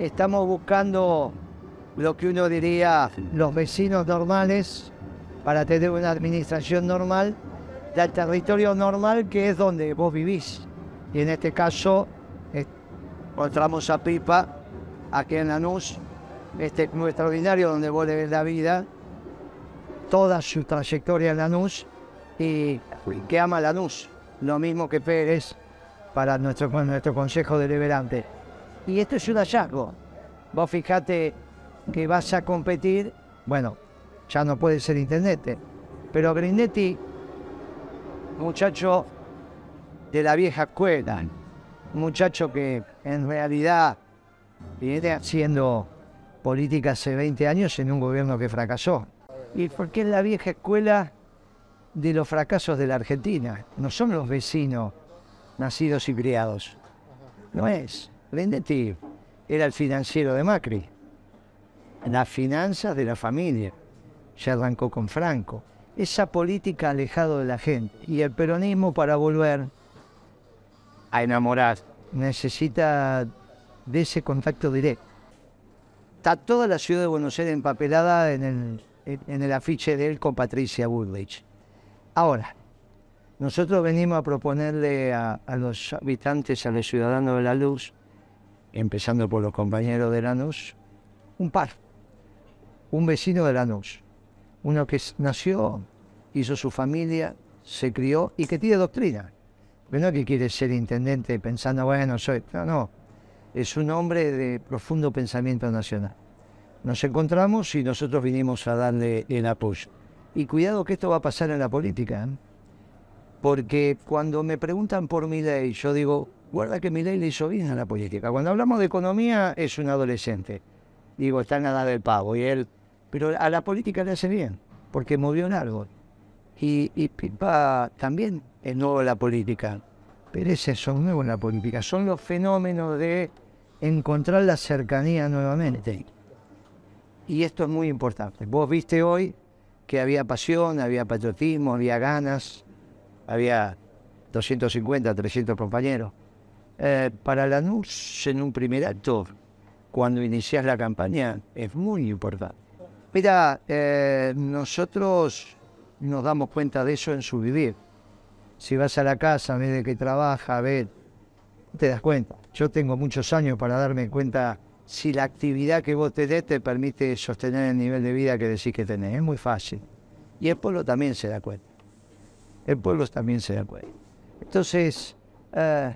estamos buscando lo que uno diría los vecinos normales para tener una administración normal del territorio normal que es donde vos vivís. Y en este caso encontramos a Pipa aquí en Lanús, este club extraordinario donde vos le ves la vida, toda su trayectoria en Lanús y que ama Lanús, lo mismo que Pérez para nuestro, nuestro Consejo Deliberante. Y esto es un hallazgo. Vos fijate que vas a competir, bueno, ya no puede ser intendente, pero Grindetti, muchacho de la vieja escuela, muchacho que en realidad viene haciendo política hace 20 años en un gobierno que fracasó. Y porque es la vieja escuela de los fracasos de la Argentina, no son los vecinos nacidos y criados. No es. Grindetti era el financiero de Macri. Las finanzas de la familia. Ya arrancó con Franco. Esa política alejado de la gente. Y el peronismo para volver a enamorar necesita de ese contacto directo. Está toda la ciudad de Buenos Aires empapelada en el, en el afiche de él con Patricia Woodrich. Ahora, nosotros venimos a proponerle a, los habitantes, a los ciudadanos de la luz, empezando por los compañeros de Lanús, un par, un vecino de Lanús, uno que nació, hizo su familia, se crió y que tiene doctrina. Porque no que quiere ser intendente pensando, bueno, soy. No, no. Es un hombre de profundo pensamiento nacional. Nos encontramos y nosotros vinimos a darle el apoyo. Y cuidado que esto va a pasar en la política. ¿eh? Porque cuando me preguntan por mi ley, yo digo, guarda que mi ley le hizo bien a la política. Cuando hablamos de economía, es un adolescente. Digo, está en nada del pavo. Y él, pero a la política le hace bien, porque movió un árbol. Y, y Pipa también es nuevo en la política. Pero ese son nuevos en la política. Son los fenómenos de encontrar la cercanía nuevamente. Y esto es muy importante. Vos viste hoy que había pasión, había patriotismo, había ganas, había 250, 300 compañeros. Eh, para Lanús, en un primer acto, cuando inicias la campaña, es muy importante. Mira, eh, nosotros nos damos cuenta de eso en su vivir. Si vas a la casa, ves de qué trabaja, ves, te das cuenta. Yo tengo muchos años para darme cuenta si la actividad que vos tenés te permite sostener el nivel de vida que decís que tenés. Es muy fácil. Y el pueblo también se da cuenta. El pueblo también se da cuenta. Entonces, eh,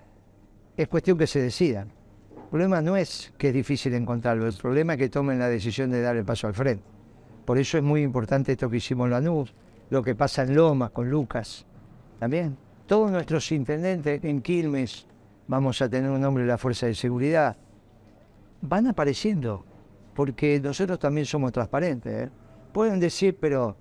es cuestión que se decidan. El problema no es que es difícil encontrarlo, el problema es que tomen la decisión de dar el paso al frente. Por eso es muy importante esto que hicimos en Lanús, lo que pasa en Loma con Lucas. También, todos nuestros intendentes en Quilmes, vamos a tener un nombre de la Fuerza de Seguridad, van apareciendo, porque nosotros también somos transparentes. ¿eh? Pueden decir, pero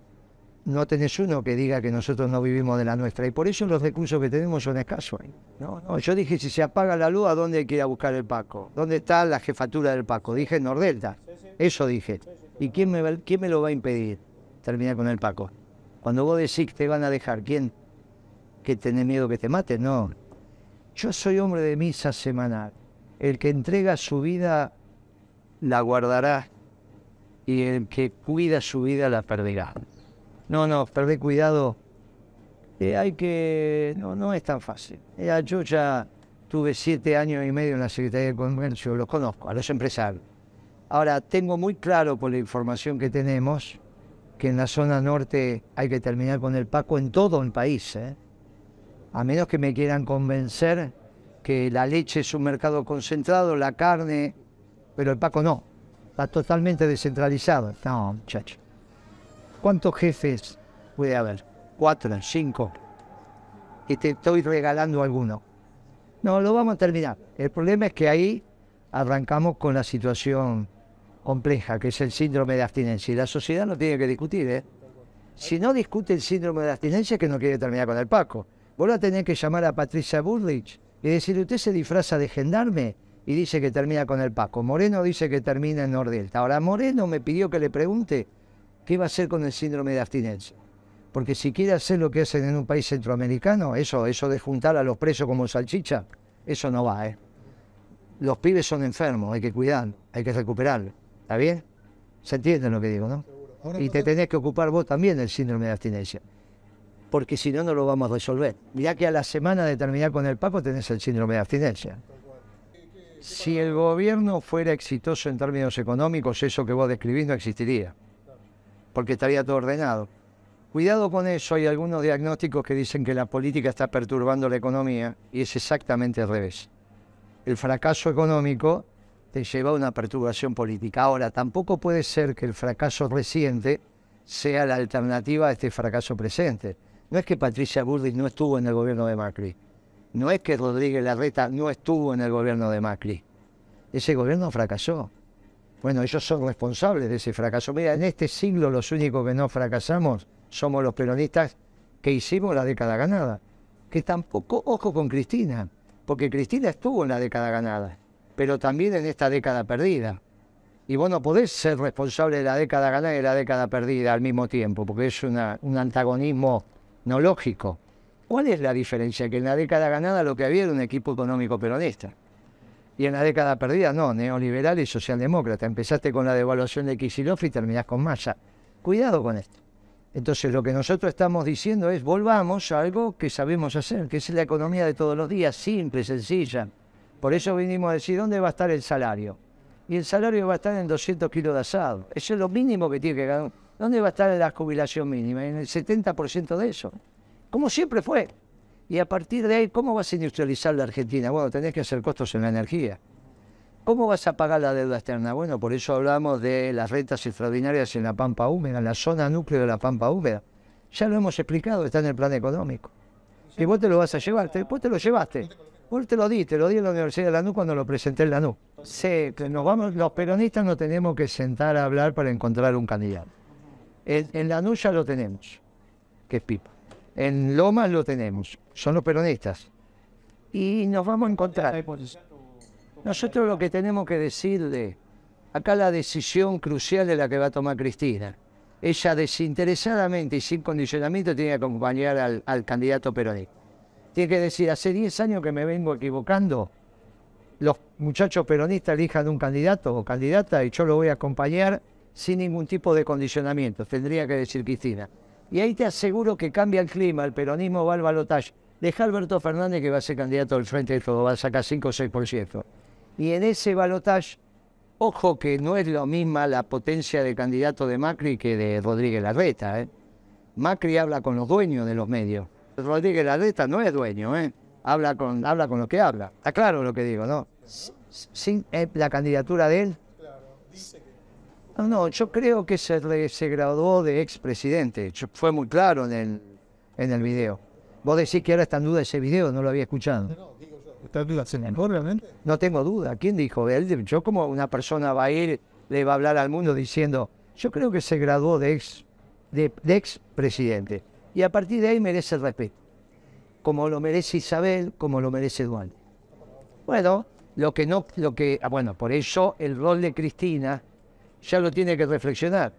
no tenés uno que diga que nosotros no vivimos de la nuestra. Y por eso los recursos que tenemos son escasos. No, no, yo dije, si se apaga la luz, ¿a dónde hay que ir a buscar el Paco? ¿Dónde está la jefatura del Paco? Dije Nordelta. Eso dije. ¿Y quién me, quién me lo va a impedir terminar con el Paco? Cuando vos decís que te van a dejar, ¿quién? ¿Que tenés miedo que te maten? No. Yo soy hombre de misa semanal. El que entrega su vida la guardará y el que cuida su vida la perderá. No, no, perdé cuidado. Eh, hay que. No, no es tan fácil. Eh, yo ya tuve siete años y medio en la Secretaría de Comercio, los conozco, a los empresarios. Ahora, tengo muy claro por la información que tenemos que en la zona norte hay que terminar con el Paco en todo el país. ¿eh? A menos que me quieran convencer que la leche es un mercado concentrado, la carne, pero el Paco no. Está totalmente descentralizado. No, muchacho. ¿Cuántos jefes puede haber? Cuatro, cinco. Y te estoy regalando alguno. No, lo vamos a terminar. El problema es que ahí arrancamos con la situación compleja, que es el síndrome de abstinencia. Y la sociedad no tiene que discutir, ¿eh? Si no discute el síndrome de abstinencia, que no quiere terminar con el Paco. Vos a tener que llamar a Patricia Burlich y decirle, usted se disfraza de gendarme y dice que termina con el Paco. Moreno dice que termina en Nordelta. Ahora, Moreno me pidió que le pregunte ¿qué va a hacer con el síndrome de abstinencia? Porque si quiere hacer lo que hacen en un país centroamericano, eso, eso de juntar a los presos como salchicha, eso no va, ¿eh? Los pibes son enfermos, hay que cuidarlos, hay que recuperarlos. ¿Está bien? ¿Se entiende lo que digo, no? Y te tenés que ocupar vos también del síndrome de abstinencia. Porque si no, no lo vamos a resolver. Mirá que a la semana de terminar con el Paco tenés el síndrome de abstinencia. Si el gobierno fuera exitoso en términos económicos, eso que vos describís no existiría. Porque estaría todo ordenado. Cuidado con eso, hay algunos diagnósticos que dicen que la política está perturbando la economía y es exactamente al revés. El fracaso económico te lleva a una perturbación política. Ahora, tampoco puede ser que el fracaso reciente sea la alternativa a este fracaso presente. No es que Patricia Bullrich no estuvo en el gobierno de Macri. No es que Rodríguez Larreta no estuvo en el gobierno de Macri. Ese gobierno fracasó. Bueno, ellos son responsables de ese fracaso. Mira, en este siglo los únicos que no fracasamos somos los peronistas que hicimos la década ganada. Que tampoco, ojo con Cristina, porque Cristina estuvo en la década ganada, pero también en esta década perdida. Y vos no podés ser responsable de la década ganada y de la década perdida al mismo tiempo, porque es un antagonismo no lógico. ¿Cuál es la diferencia? Que en la década ganada lo que había era un equipo económico peronista. Y en la década perdida no, neoliberal y socialdemócrata. Empezaste con la devaluación de Kicillof y terminás con Massa. Cuidado con esto. Entonces lo que nosotros estamos diciendo es volvamos a algo que sabemos hacer, que es la economía de todos los días, simple, sencilla. Por eso vinimos a decir, ¿dónde va a estar el salario? Y el salario va a estar en 200 kilos de asado. Eso es lo mínimo que tiene que ganar. ¿Dónde va a estar la jubilación mínima? En el 70% de eso. Como siempre fue. Y a partir de ahí, ¿cómo vas a industrializar la Argentina? Bueno, tenés que hacer costos en la energía. ¿Cómo vas a pagar la deuda externa? Bueno, por eso hablamos de las rentas extraordinarias en la Pampa Húmeda, en la zona núcleo de la Pampa Húmeda. Ya lo hemos explicado, está en el plan económico. Y vos te lo vas a llevar, después te lo llevaste. Vos te lo di, te lo di en la Universidad de Lanús cuando lo presenté en Lanús. Sé que los peronistas nos tenemos que sentar a hablar para encontrar un candidato. En, en Lanús ya lo tenemos, que es Pipa. En Lomas lo tenemos, son los peronistas. Y nos vamos a encontrar. Nosotros lo que tenemos que decirle, acá la decisión crucial es la que va a tomar Cristina. Ella desinteresadamente y sin condicionamiento tiene que acompañar al, candidato peronista. Tiene que decir, hace 10 años que me vengo equivocando, los muchachos peronistas elijan un candidato o candidata y yo lo voy a acompañar sin ningún tipo de condicionamiento, tendría que decir Cristina. Y ahí te aseguro que cambia el clima, el peronismo va al balotaje. Deja Alberto Fernández que va a ser candidato del Frente de Todo, va a sacar 5 o 6%. Y en ese balotaje, ojo que no es lo misma la potencia de candidato de Macri que de Rodríguez Larreta. ¿eh? Macri habla con los dueños de los medios. Rodríguez Larreta no es dueño, ¿eh? habla, con, habla con lo que habla. Está claro lo que digo, ¿no? Eh, la candidatura de él. No, no, yo creo que se, se graduó de expresidente. Fue muy claro en el, en el video. Vos decís que ahora está en duda ese video, no lo había escuchado. ¿Estás duda realmente? No tengo duda. ¿Quién dijo? Él, yo como una persona va a ir, le va a hablar al mundo diciendo, yo creo que se graduó de ex, de, ex presidente. Y a partir de ahí merece el respeto. Como lo merece Isabel, como lo merece Duarte. Bueno, lo que no, lo que, ah, bueno, por eso el rol de Cristina ya lo tiene que reflexionar.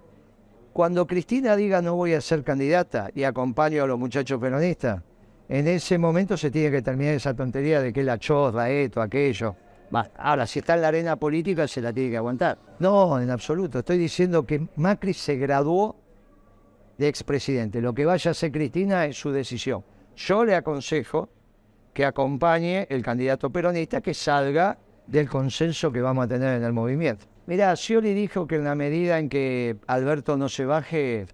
Cuando Cristina diga no voy a ser candidata y acompaño a los muchachos peronistas, en ese momento se tiene que terminar esa tontería de que la chorra, esto, aquello. Ahora, si está en la arena política, se la tiene que aguantar. No, en absoluto. Estoy diciendo que Macri se graduó de expresidente. Lo que vaya a hacer Cristina es su decisión. Yo le aconsejo que acompañe el candidato peronista que salga del consenso que vamos a tener en el movimiento. Mirá, Scioli dijo que en la medida en que Alberto no se baje,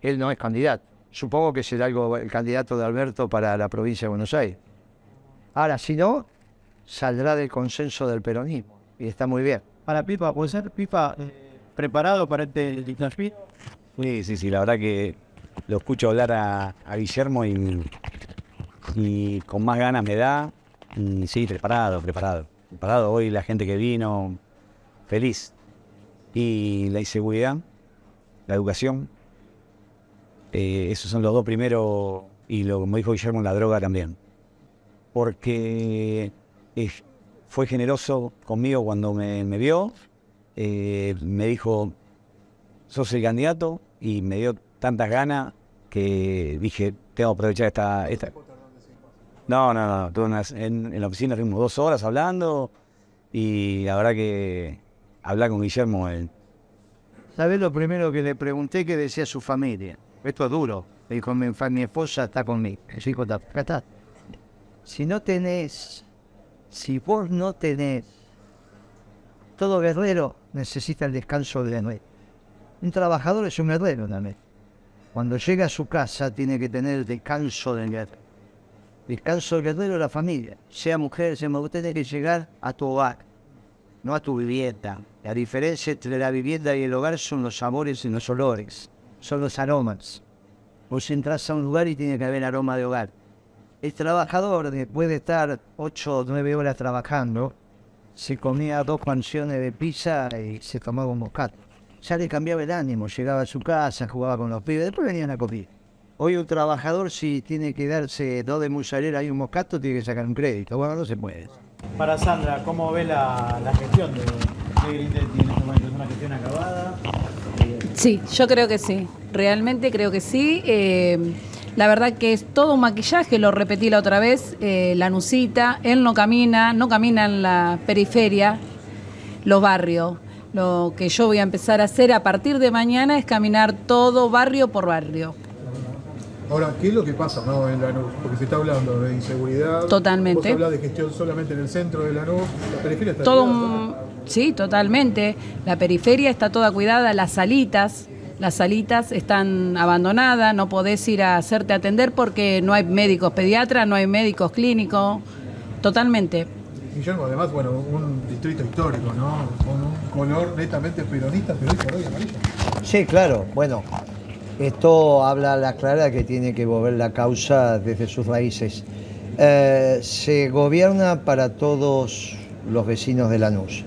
él no es candidato. Supongo que será algo el candidato de Alberto para la provincia de Buenos Aires. Ahora, si no, saldrá del consenso del peronismo. Y está muy bien. Para Pipa, ¿puede ser Pipa eh, preparado para este desafío? Sí, sí, sí, la verdad que lo escucho hablar a, Guillermo y, y, con más ganas me da. Y sí, preparado, preparado. Preparado hoy la gente que vino, feliz. Y la inseguridad, la educación, eh, esos son los dos primeros, y lo, como dijo Guillermo, la droga también. Porque fue generoso conmigo cuando me, vio, eh, me dijo, sos el candidato, y me dio tantas ganas que dije, tengo que aprovechar esta... esta... No, no, no, en, en, la oficina fuimos dos horas hablando Y la verdad que hablar con Guillermo, eh, ¿Sabés lo primero que le pregunté que decía su familia? Esto es duro. Le dijo, mi, mi esposa está conmigo. Su hijo está. Si no tenés, si vos no tenés, todo guerrero necesita el descanso de la noche. Un trabajador es un guerrero también. Cuando llega a su casa tiene que tener el descanso del guerrero. Descanso del guerrero es la familia. Sea mujer, sea mujer, tenés que llegar a tu hogar no a tu vivienda. La diferencia entre la vivienda y el hogar son los sabores y los olores, son los aromas. Vos entras a un lugar y tiene que haber aroma de hogar. El trabajador, después de estar 8 o 9 horas trabajando, se comía dos panciones de pizza y se tomaba un moscato. Ya le cambiaba el ánimo, llegaba a su casa, jugaba con los pibes, después venían a comer. Hoy un trabajador, si tiene que darse dos de mozzarella y un moscato, tiene que sacar un crédito. Bueno, no se puede. Para Sandra, ¿cómo ve la, la gestión de, de Grindetti en este momento? ¿Es una gestión acabada? Sí, yo creo que sí. Realmente creo que sí. Eh, la verdad que es todo un maquillaje, lo repetí la otra vez, eh, la nucita, él no camina, no camina en la periferia, los barrios. Lo que yo voy a empezar a hacer a partir de mañana es caminar todo barrio por barrio. Ahora, ¿qué es lo que pasa no, en Lanús? Porque se está hablando de inseguridad. Totalmente. Vos hablás de gestión solamente en el centro de Lanús. La periferia está Todo un- sí, totalmente. La periferia está toda cuidada, las salitas, las salitas están abandonadas, no podés ir a hacerte atender porque no hay médicos pediatras, no hay médicos clínicos, totalmente. Guillermo, además, bueno, un distrito histórico, ¿no? Con un color netamente peronista, pero hoy por hoy amarillo. Sí, claro. Bueno, esto habla a la clara que tiene que volver la causa desde sus raíces. Eh, se gobierna para todos los vecinos de Lanús,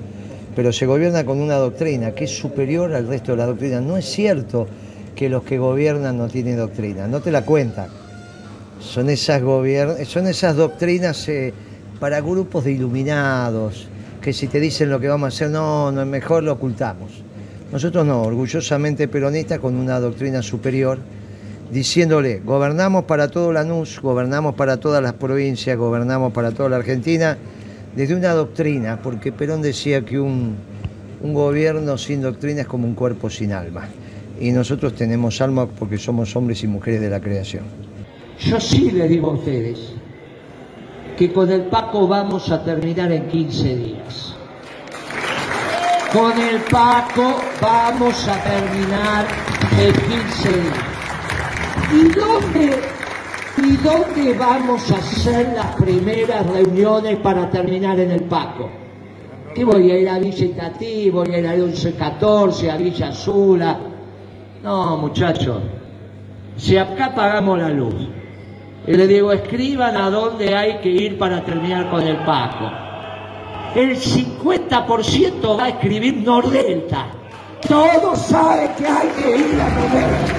pero se gobierna con una doctrina que es superior al resto de la doctrina. No es cierto que los que gobiernan no tienen doctrina, no te la cuentan. Son esas, son esas doctrinas eh, para grupos de iluminados, que si te dicen lo que vamos a hacer, no, no mejor lo ocultamos. Nosotros no, orgullosamente peronistas con una doctrina superior, diciéndole, gobernamos para todo Lanús, gobernamos para todas las provincias, gobernamos para toda la Argentina, desde una doctrina, porque Perón decía que un, un gobierno sin doctrina es como un cuerpo sin alma. Y nosotros tenemos alma porque somos hombres y mujeres de la creación. Yo sí les digo a ustedes que con el Paco vamos a terminar en 15 días. Con el Paco vamos a terminar en 15 días. ¿Y dónde, ¿Y dónde vamos a hacer las primeras reuniones para terminar en el Paco? ¿Qué voy a ir a Villa Itatí? ¿Voy a ir a 1114, a Villa Azula? No, muchachos. Si acá pagamos la luz, y le digo, escriban a dónde hay que ir para terminar con el Paco. El 50% va a escribir Nordelta. Todos saben que hay que ir a Nordelta.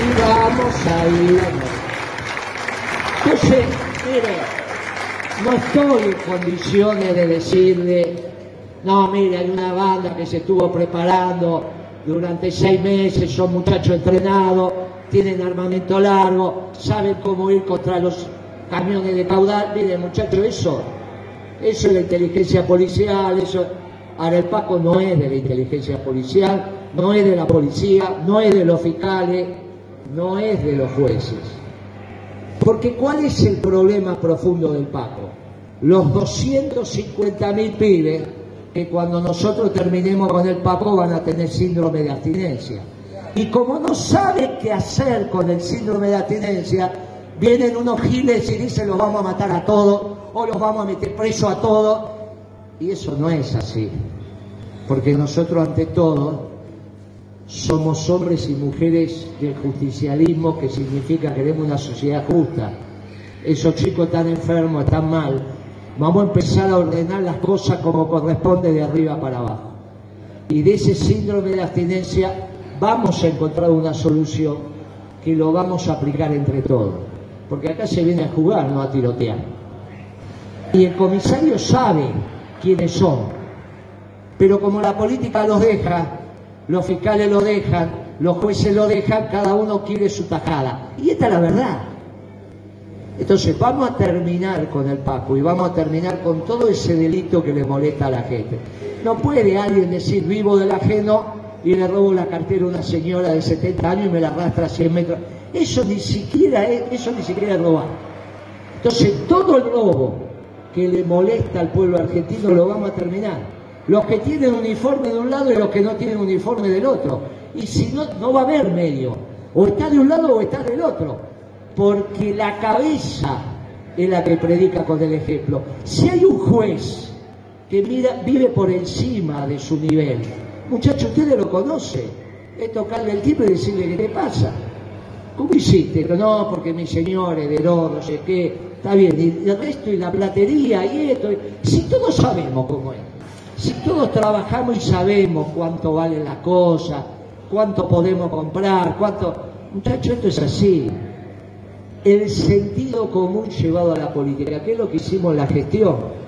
Y vamos a ir a Nordelta. Entonces, mire, no estoy en condiciones de decirle, no, mire, hay una banda que se estuvo preparando durante seis meses, son muchachos entrenados, tienen armamento largo, saben cómo ir contra los camiones de caudal. Mire, muchachos, eso, eso es la inteligencia policial, eso. Ahora el Paco no es de la inteligencia policial, no es de la policía, no es de los fiscales, no es de los jueces. Porque ¿cuál es el problema profundo del Paco? Los 250.000 pibes que cuando nosotros terminemos con el Paco van a tener síndrome de abstinencia. Y como no saben qué hacer con el síndrome de abstinencia, vienen unos giles y dicen los vamos a matar a todos o los vamos a meter preso a todos. Y eso no es así. Porque nosotros ante todo somos hombres y mujeres del justicialismo, que significa que queremos una sociedad justa. Esos chicos están enfermos, están mal. Vamos a empezar a ordenar las cosas como corresponde de arriba para abajo. Y de ese síndrome de abstinencia vamos a encontrar una solución que lo vamos a aplicar entre todos. Porque acá se viene a jugar, no a tirotear. Y el comisario sabe quiénes son. Pero como la política los deja, los fiscales lo dejan, los jueces lo dejan, cada uno quiere su tajada. Y esta es la verdad. Entonces vamos a terminar con el Paco y vamos a terminar con todo ese delito que le molesta a la gente. No puede alguien decir vivo del ajeno y le robo la cartera a una señora de 70 años y me la arrastra a 100 metros. Eso ni siquiera es, eso ni siquiera es robar. Entonces todo el robo que le molesta al pueblo argentino lo vamos a terminar. Los que tienen uniforme de un lado y los que no tienen uniforme del otro. Y si no, no va a haber medio. O está de un lado o está del otro. Porque la cabeza es la que predica con el ejemplo. Si hay un juez que mira, vive por encima de su nivel, muchachos, ustedes lo conocen, es tocarle el timbre y decirle qué te pasa. ¿Cómo hiciste? No, porque mi señor heredó, no sé qué, está bien, y el resto, y la platería, y esto, si todos sabemos cómo es, si todos trabajamos y sabemos cuánto vale la cosa, cuánto podemos comprar, cuánto... Muchachos, esto es así. El sentido común llevado a la política, que es lo que hicimos en la gestión